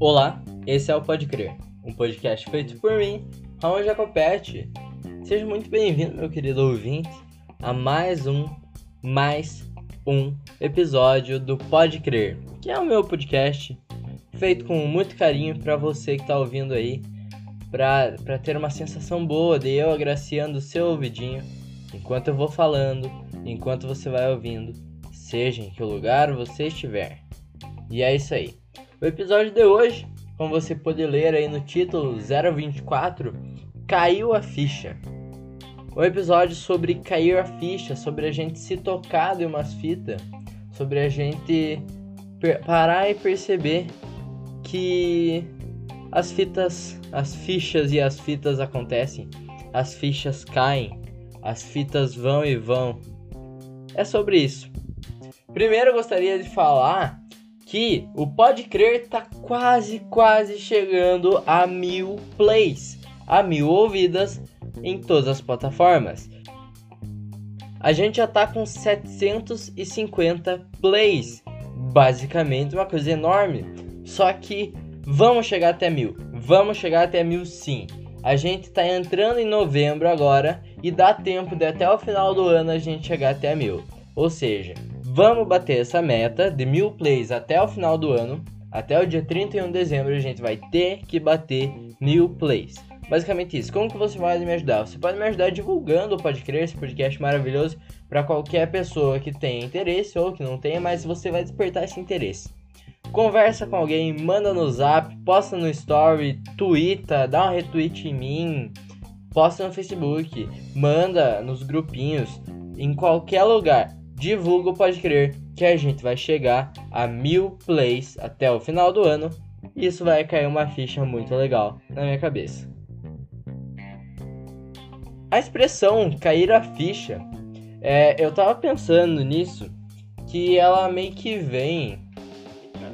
Olá, esse é o Pode Crer, um podcast feito por mim, Raul Jacopete. Seja muito bem-vindo, meu querido ouvinte, a mais um, mais um episódio do Pode Crer, que é o meu podcast feito com muito carinho para você que está ouvindo aí, para ter uma sensação boa de eu agraciando o seu ouvidinho enquanto eu vou falando, enquanto você vai ouvindo, seja em que lugar você estiver. E é isso aí. O episódio de hoje, como você pode ler aí no título 024, caiu a ficha. O episódio sobre cair a ficha, sobre a gente se tocar de umas fitas, sobre a gente parar e perceber que as fitas, as fichas e as fitas acontecem, as fichas caem, as fitas vão e vão. É sobre isso. Primeiro eu gostaria de falar que o Pode Crer tá quase, quase chegando a mil plays, a mil ouvidas em todas as plataformas. A gente já tá com 750 plays, basicamente uma coisa enorme. Só que vamos chegar até mil, vamos chegar até mil sim. A gente tá entrando em novembro agora e dá tempo de até o final do ano a gente chegar até mil. Ou seja, Vamos bater essa meta de mil plays até o final do ano. Até o dia 31 de dezembro a gente vai ter que bater mil plays. Basicamente isso. Como que você vai me ajudar? Você pode me ajudar divulgando o Pode Crer, esse podcast maravilhoso, para qualquer pessoa que tenha interesse ou que não tenha, mas você vai despertar esse interesse. Conversa com alguém, manda no zap, posta no story, twitta, dá um retweet em mim, posta no Facebook, manda nos grupinhos, em qualquer lugar divulga o Pode Crer que a gente vai chegar a mil plays até o final do ano e isso vai cair uma ficha muito legal na minha cabeça. A expressão cair a ficha, é, eu tava pensando nisso, que ela meio que vem,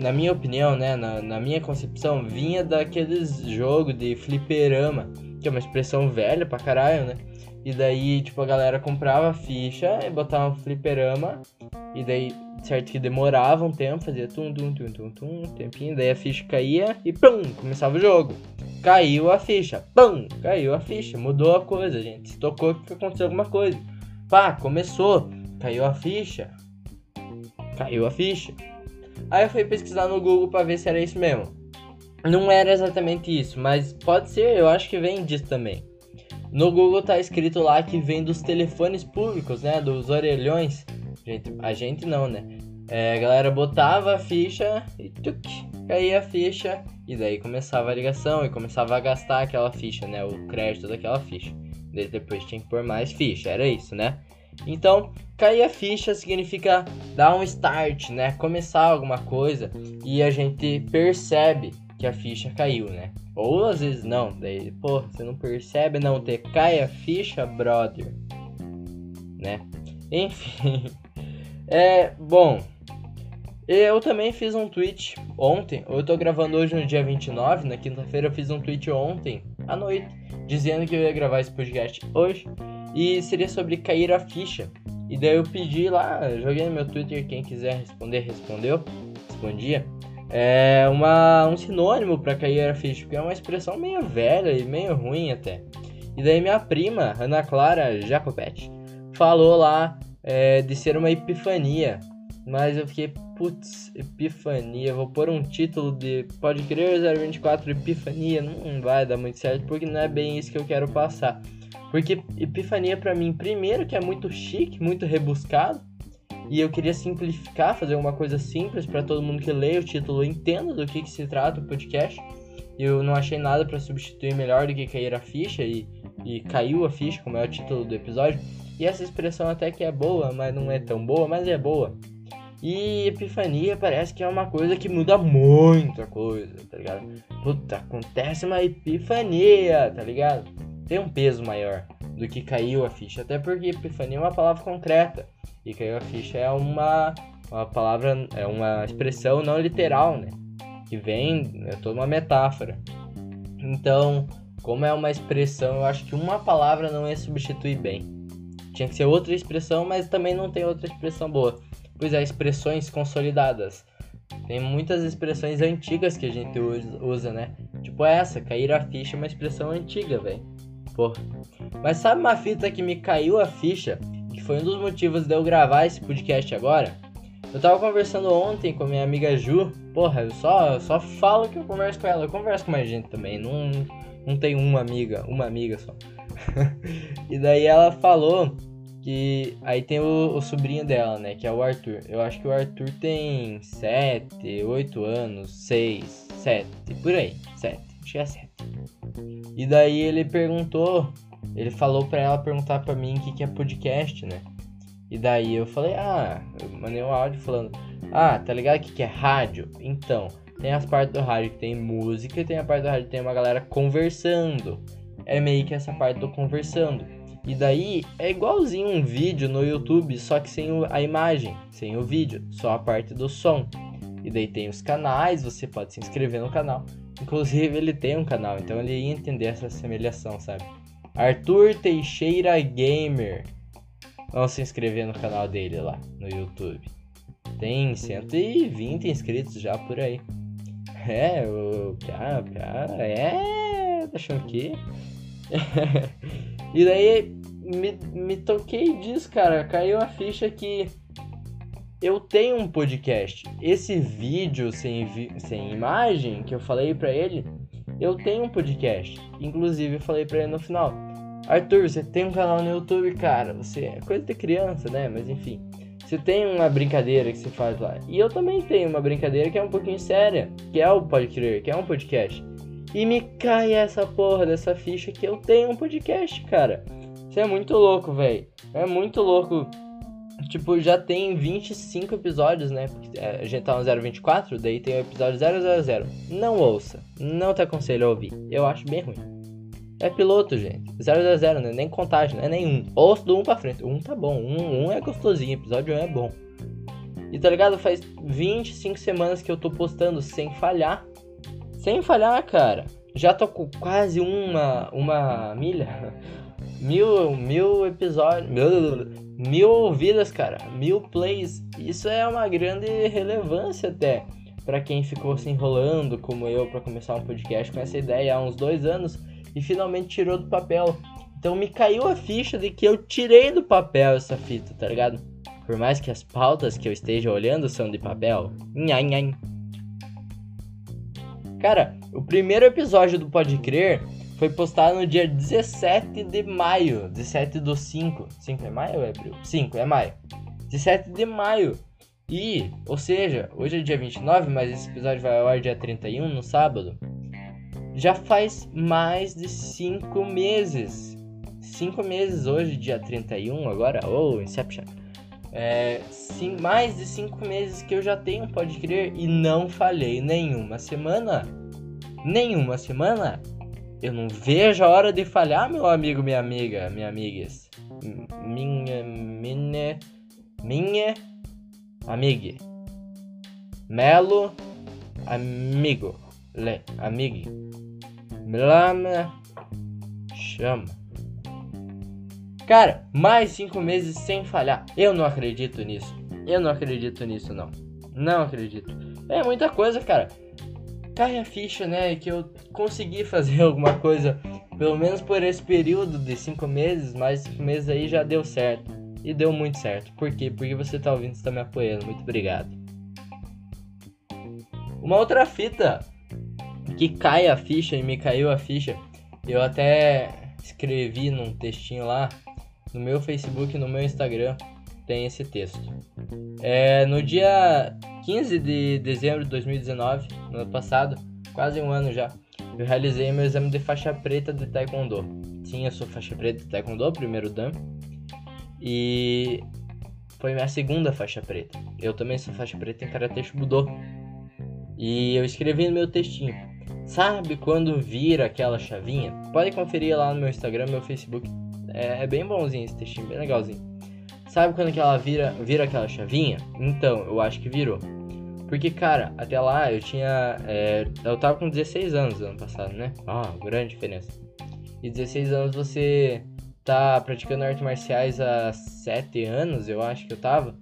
na minha opinião, né, na, na minha concepção, vinha daqueles jogos de fliperama, que é uma expressão velha pra caralho, né? E daí, tipo, a galera comprava a ficha e botava um fliperama. E daí, certo que demorava um tempo, fazia tum, tum, tum, tum, tum, um tempinho. Daí a ficha caía e pum, começava o jogo. Caiu a ficha, pum, caiu a ficha. Mudou a coisa, gente. Se tocou que aconteceu alguma coisa. Pá, começou, caiu a ficha. Caiu a ficha. Aí eu fui pesquisar no Google para ver se era isso mesmo. Não era exatamente isso, mas pode ser, eu acho que vem disso também. No Google tá escrito lá que vem dos telefones públicos, né? Dos orelhões. Gente, a gente não, né? É, a galera botava a ficha e tuc, caía a ficha. E daí começava a ligação e começava a gastar aquela ficha, né? O crédito daquela ficha. Daí depois tinha que pôr mais ficha, era isso, né? Então, cair a ficha significa dar um start, né? Começar alguma coisa e a gente percebe que a ficha caiu, né? Ou às vezes não, daí, pô, você não percebe não ter cai a ficha, brother. Né? Enfim. É, bom. Eu também fiz um tweet ontem. Eu tô gravando hoje no dia 29, na quinta-feira eu fiz um tweet ontem à noite, dizendo que eu ia gravar esse podcast hoje e seria sobre cair a ficha. E daí eu pedi lá, joguei no meu Twitter, quem quiser responder, respondeu, respondia é uma, um sinônimo para cair porque é uma expressão meio velha e meio ruim até. E daí minha prima, Ana Clara Jacopetti, falou lá é, de ser uma epifania. Mas eu fiquei, putz, epifania, vou pôr um título de Pode Crer 024 Epifania, não vai dar muito certo, porque não é bem isso que eu quero passar. Porque epifania para mim, primeiro que é muito chique, muito rebuscado, e eu queria simplificar, fazer uma coisa simples para todo mundo que lê o título entenda do que, que se trata o podcast. Eu não achei nada para substituir melhor do que cair a ficha e, e caiu a ficha, como é o título do episódio. E essa expressão até que é boa, mas não é tão boa, mas é boa. E epifania parece que é uma coisa que muda muita coisa, tá ligado? Puta, acontece uma epifania, tá ligado? Tem um peso maior do que caiu a ficha, até porque epifania é uma palavra concreta. E caiu a ficha é uma, uma palavra, é uma expressão não literal, né? Que vem, é toda uma metáfora. Então, como é uma expressão, eu acho que uma palavra não ia substituir bem. Tinha que ser outra expressão, mas também não tem outra expressão boa. Pois é, expressões consolidadas. Tem muitas expressões antigas que a gente usa, né? Tipo essa, cair a ficha é uma expressão antiga, velho. Porra. Mas sabe uma fita que me caiu a ficha? Que foi um dos motivos de eu gravar esse podcast agora? Eu tava conversando ontem com minha amiga Ju. Porra, eu só, eu só falo que eu converso com ela. Eu converso com mais gente também. Não, não tenho uma amiga, uma amiga só. e daí ela falou que aí tem o, o, sobrinho dela, né? Que é o Arthur. Eu acho que o Arthur tem 7, 8 anos, 6, 7, por aí. 7, acho que é 7. E daí ele perguntou, ele falou pra ela perguntar pra mim o que, que é podcast, né? E daí eu falei, ah, eu mandei um áudio falando, ah, tá ligado o que, que é rádio? Então, tem as partes do rádio que tem música e tem a parte do rádio que tem uma galera conversando. É meio que essa parte do conversando. E daí é igualzinho um vídeo no YouTube, só que sem a imagem, sem o vídeo, só a parte do som. E daí tem os canais, você pode se inscrever no canal. Inclusive ele tem um canal, então ele ia entender essa semelhação, sabe? Arthur Teixeira Gamer. Vamos se inscrever no canal dele lá no YouTube. Tem 120 inscritos já por aí. É, o cara, cara, é, tá achando que? e daí me, me toquei disso, cara. Caiu a ficha que eu tenho um podcast. Esse vídeo sem, vi sem imagem que eu falei pra ele, eu tenho um podcast. Inclusive, eu falei pra ele no final: Arthur, você tem um canal no YouTube, cara. Você é coisa de criança, né? Mas enfim. Você tem uma brincadeira que você faz lá. E eu também tenho uma brincadeira que é um pouquinho séria, que é o Pode Crer, que é um podcast. E me cai essa porra dessa ficha que eu tenho um podcast, cara. Isso é muito louco, velho. É muito louco. Tipo, já tem 25 episódios, né? Porque é, a gente tá no 024, daí tem o episódio 000. Não ouça. Não te aconselho a ouvir. Eu acho bem ruim. É piloto, gente. 000, né? Nem contagem, não é nem um. Ouço do 1 um pra frente. Um tá bom. Um, um é gostosinho. Episódio 1 um é bom. E tá ligado? Faz 25 semanas que eu tô postando sem falhar. Sem falhar, cara. Já tô com quase uma, uma milha mil, mil episódios, mil, mil ouvidas, cara, mil plays. Isso é uma grande relevância até para quem ficou se enrolando como eu para começar um podcast com essa ideia há uns dois anos e finalmente tirou do papel. Então me caiu a ficha de que eu tirei do papel essa fita, tá ligado? Por mais que as pautas que eu esteja olhando são de papel. Nhan. Cara, o primeiro episódio do Pode Crer foi postado no dia 17 de maio. 17 do 5. 5 é maio ou é abril? 5 é maio. 17 de maio. E, ou seja, hoje é dia 29, mas esse episódio vai ao ar dia 31, no sábado. Já faz mais de 5 meses. 5 meses hoje, dia 31, agora, ou oh, Inception. É, sim, mais de 5 meses que eu já tenho, pode crer, e não falhei nenhuma semana. Nenhuma semana eu não vejo a hora de falhar, meu amigo, minha amiga, minha amigas. Minha, minha, minha amiga. Melo, amigo, le, amigo. Blama, chama. Cara, mais cinco meses sem falhar. Eu não acredito nisso. Eu não acredito nisso, não. Não acredito. É muita coisa, cara cai a ficha, né? Que eu consegui fazer alguma coisa, pelo menos por esse período de cinco meses, mais cinco meses aí já deu certo. E deu muito certo. Por quê? Porque você tá ouvindo, está me apoiando. Muito obrigado. Uma outra fita que cai a ficha e me caiu a ficha, eu até escrevi num textinho lá no meu Facebook no meu Instagram tem esse texto. É, no dia 15 de dezembro de 2019, no ano passado, quase um ano já, eu realizei meu exame de faixa preta de Taekwondo. Sim, eu sou faixa preta de Taekwondo, primeiro Dan. E foi minha segunda faixa preta. Eu também sou faixa preta em Karate Shubudo. E eu escrevi no meu textinho. Sabe quando vira aquela chavinha? Pode conferir lá no meu Instagram, meu Facebook. É, é bem bonzinho esse textinho, bem legalzinho. Sabe quando que ela vira, vira aquela chavinha? Então, eu acho que virou. Porque, cara, até lá eu tinha. É, eu tava com 16 anos ano passado, né? Ah, grande diferença. E 16 anos você tá praticando artes marciais há 7 anos, eu acho que eu tava.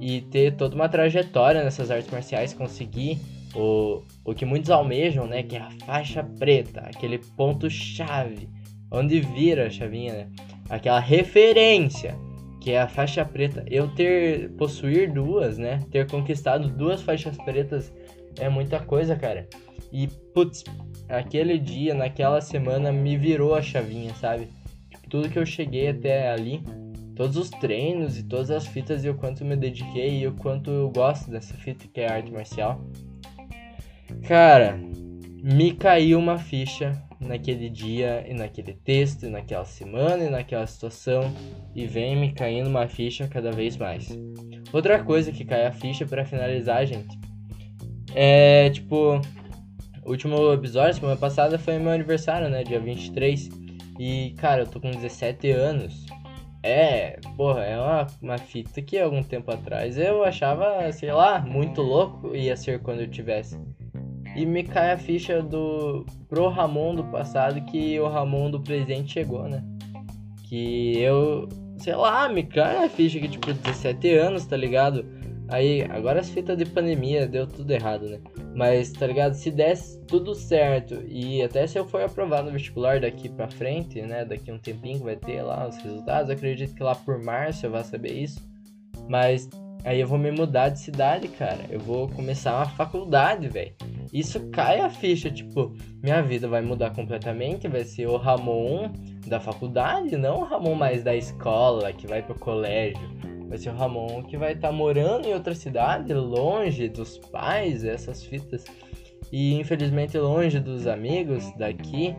e ter toda uma trajetória nessas artes marciais, conseguir o, o que muitos almejam, né? Que é a faixa preta, aquele ponto-chave, onde vira a chavinha, né? Aquela referência, que é a faixa preta. Eu ter, possuir duas, né? Ter conquistado duas faixas pretas é muita coisa, cara. E, putz, aquele dia, naquela semana, me virou a chavinha, sabe? Tudo que eu cheguei até ali todos os treinos e todas as fitas e o quanto me dediquei e o quanto eu gosto dessa fita que é arte marcial. Cara, me caiu uma ficha naquele dia e naquele texto, e naquela semana e naquela situação e vem me caindo uma ficha cada vez mais. Outra coisa que cai a ficha para finalizar, gente, é tipo, o último episódio, semana passada foi meu aniversário, né, dia 23. E cara, eu tô com 17 anos. É, porra, é uma, uma fita que algum tempo atrás eu achava, sei lá, muito louco ia ser quando eu tivesse. E me cai a ficha do pro Ramon do passado que o Ramon do presente chegou, né? Que eu, sei lá, me cai a ficha que tipo 17 anos, tá ligado? Aí, agora as fitas de pandemia deu tudo errado, né? Mas, tá ligado? Se desse tudo certo e até se eu for aprovado no vestibular daqui pra frente, né? Daqui um tempinho que vai ter lá os resultados, acredito que lá por março eu vou saber isso. Mas aí eu vou me mudar de cidade, cara. Eu vou começar uma faculdade, velho. Isso cai a ficha, tipo, minha vida vai mudar completamente, vai ser o Ramon da faculdade, não o Ramon mais da escola, que vai pro colégio Vai ser o Ramon que vai estar tá morando em outra cidade, longe dos pais, essas fitas. E infelizmente longe dos amigos daqui.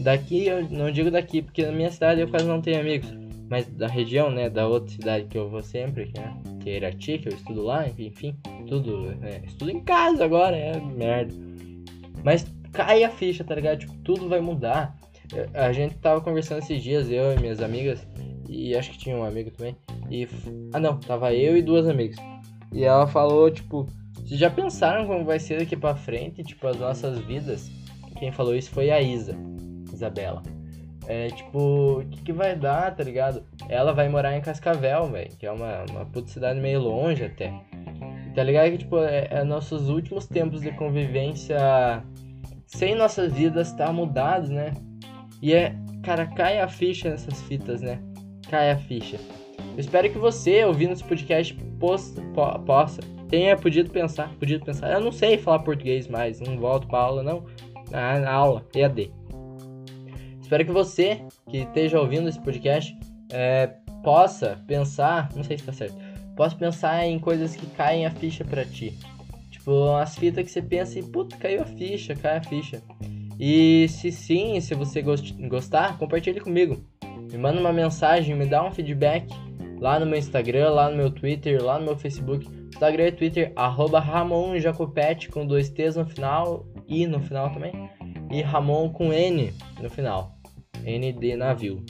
Daqui, eu não digo daqui, porque na minha cidade eu quase não tenho amigos. Mas da região, né? Da outra cidade que eu vou sempre, né? Que é Irati, que eu estudo lá, enfim, tudo. É, estudo em casa agora, é merda. Mas cai a ficha, tá ligado? Tipo, tudo vai mudar. A gente tava conversando esses dias, eu e minhas amigas, e acho que tinha um amigo também. E. Ah não, tava eu e duas amigas. E ela falou, tipo, vocês já pensaram como vai ser daqui pra frente, tipo, as nossas vidas? Quem falou isso foi a Isa, Isabela. É, tipo, o que, que vai dar, tá ligado? Ela vai morar em Cascavel, velho, que é uma, uma puta cidade meio longe até. Tá ligado que, tipo, é, é nossos últimos tempos de convivência sem nossas vidas tá mudados, né? E é, cara, cai a ficha nessas fitas, né? Cai a ficha. Eu espero que você, ouvindo esse podcast, possa, possa tenha podido pensar, podido pensar. Eu não sei falar português mais, não volto para aula, não. Na, aula, EAD. Espero que você, que esteja ouvindo esse podcast, é, possa pensar, não sei se tá certo, possa pensar em coisas que caem a ficha para ti. Tipo, as fitas que você pensa e, puta, caiu a ficha, cai a ficha. E se sim, se você gostar, compartilhe comigo. Me manda uma mensagem, me dá um feedback lá no meu Instagram, lá no meu Twitter, lá no meu Facebook. Instagram e Twitter, arroba Ramon Jacopete com dois T's no final e no final também. E Ramon com N no final. N de navio.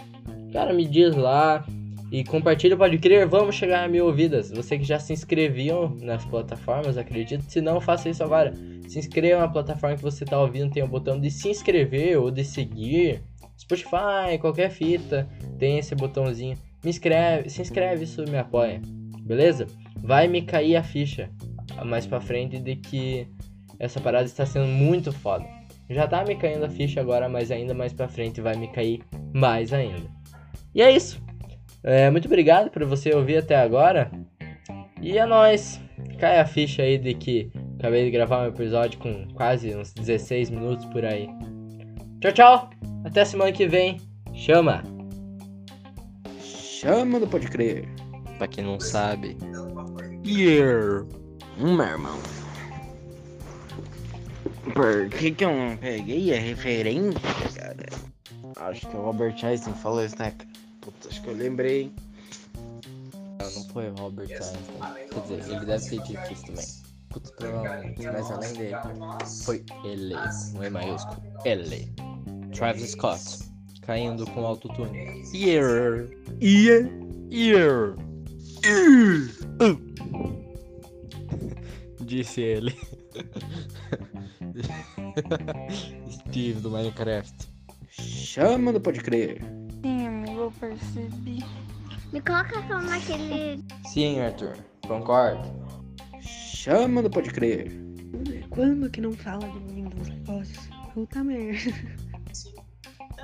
Cara, me diz lá e compartilha, pode crer, vamos chegar a mil ouvidas. Você que já se inscreveu nas plataformas, acredito. Se não, faça isso agora. Se inscreva na plataforma que você está ouvindo, tem o botão de se inscrever ou de seguir. Spotify, qualquer fita, tem esse botãozinho me inscreve, se inscreve, isso me apoia, beleza? Vai me cair a ficha mais pra frente de que essa parada está sendo muito foda. Já tá me caindo a ficha agora, mas ainda mais pra frente vai me cair mais ainda. E é isso. É, muito obrigado por você ouvir até agora. E é nóis. Cai a ficha aí de que acabei de gravar um episódio com quase uns 16 minutos por aí. Tchau, tchau. Até semana que vem. Chama! chama do Pode Crer. Pra quem não sabe. Yeah. Hum, meu irmão. Por que, que eu não peguei a referência, cara? Acho que o Robert Einstein falou isso, né? Puta, acho que eu lembrei. Não, não foi o Robert Einstein. Quer dizer, ele deve ter dito isso também. Putz, provavelmente. Mas além dele, foi ele. Não é maiúsculo. Ele. Travis Scott caindo com autotune. Ear, ear, ear, ear. Disse ele. Steve do Minecraft. Chama do Pode Crer. Sim, amigo, eu percebi. Me coloca só naquele. Sim, Arthur. Concordo. Chama do Pode Crer. Quando que não fala de mim dos negócios? Puta merda.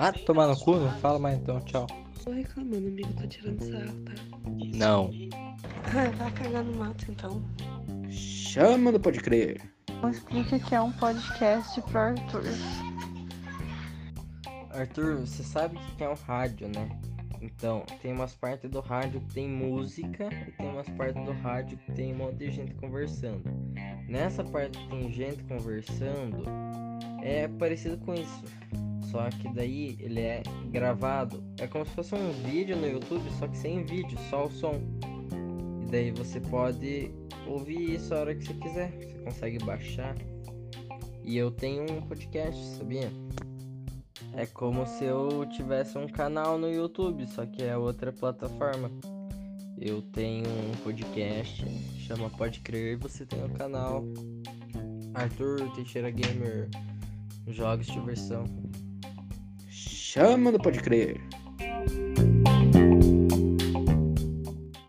Ah, tomar no cu? Não fala mais então, tchau. Tô reclamando, amigo, tô tirando sarro, tá? Não. Ah, vai cagar no mato então. Chama do Pode Crer. Explica que é um podcast pro Arthur. Arthur, você sabe o que é um rádio, né? Então, tem umas partes do rádio que tem música e tem umas partes do rádio que tem um monte de gente conversando. Nessa parte que tem gente conversando, é parecido com isso. Só que daí ele é gravado. É como se fosse um vídeo no YouTube, só que sem vídeo, só o som. E daí você pode ouvir isso a hora que você quiser. Você consegue baixar. E eu tenho um podcast, sabia? É como se eu tivesse um canal no YouTube, só que é outra plataforma. Eu tenho um podcast, chama Pode Crer, você tem o canal Arthur Teixeira Gamer Jogos de Diversão. Chama do Pode Crer.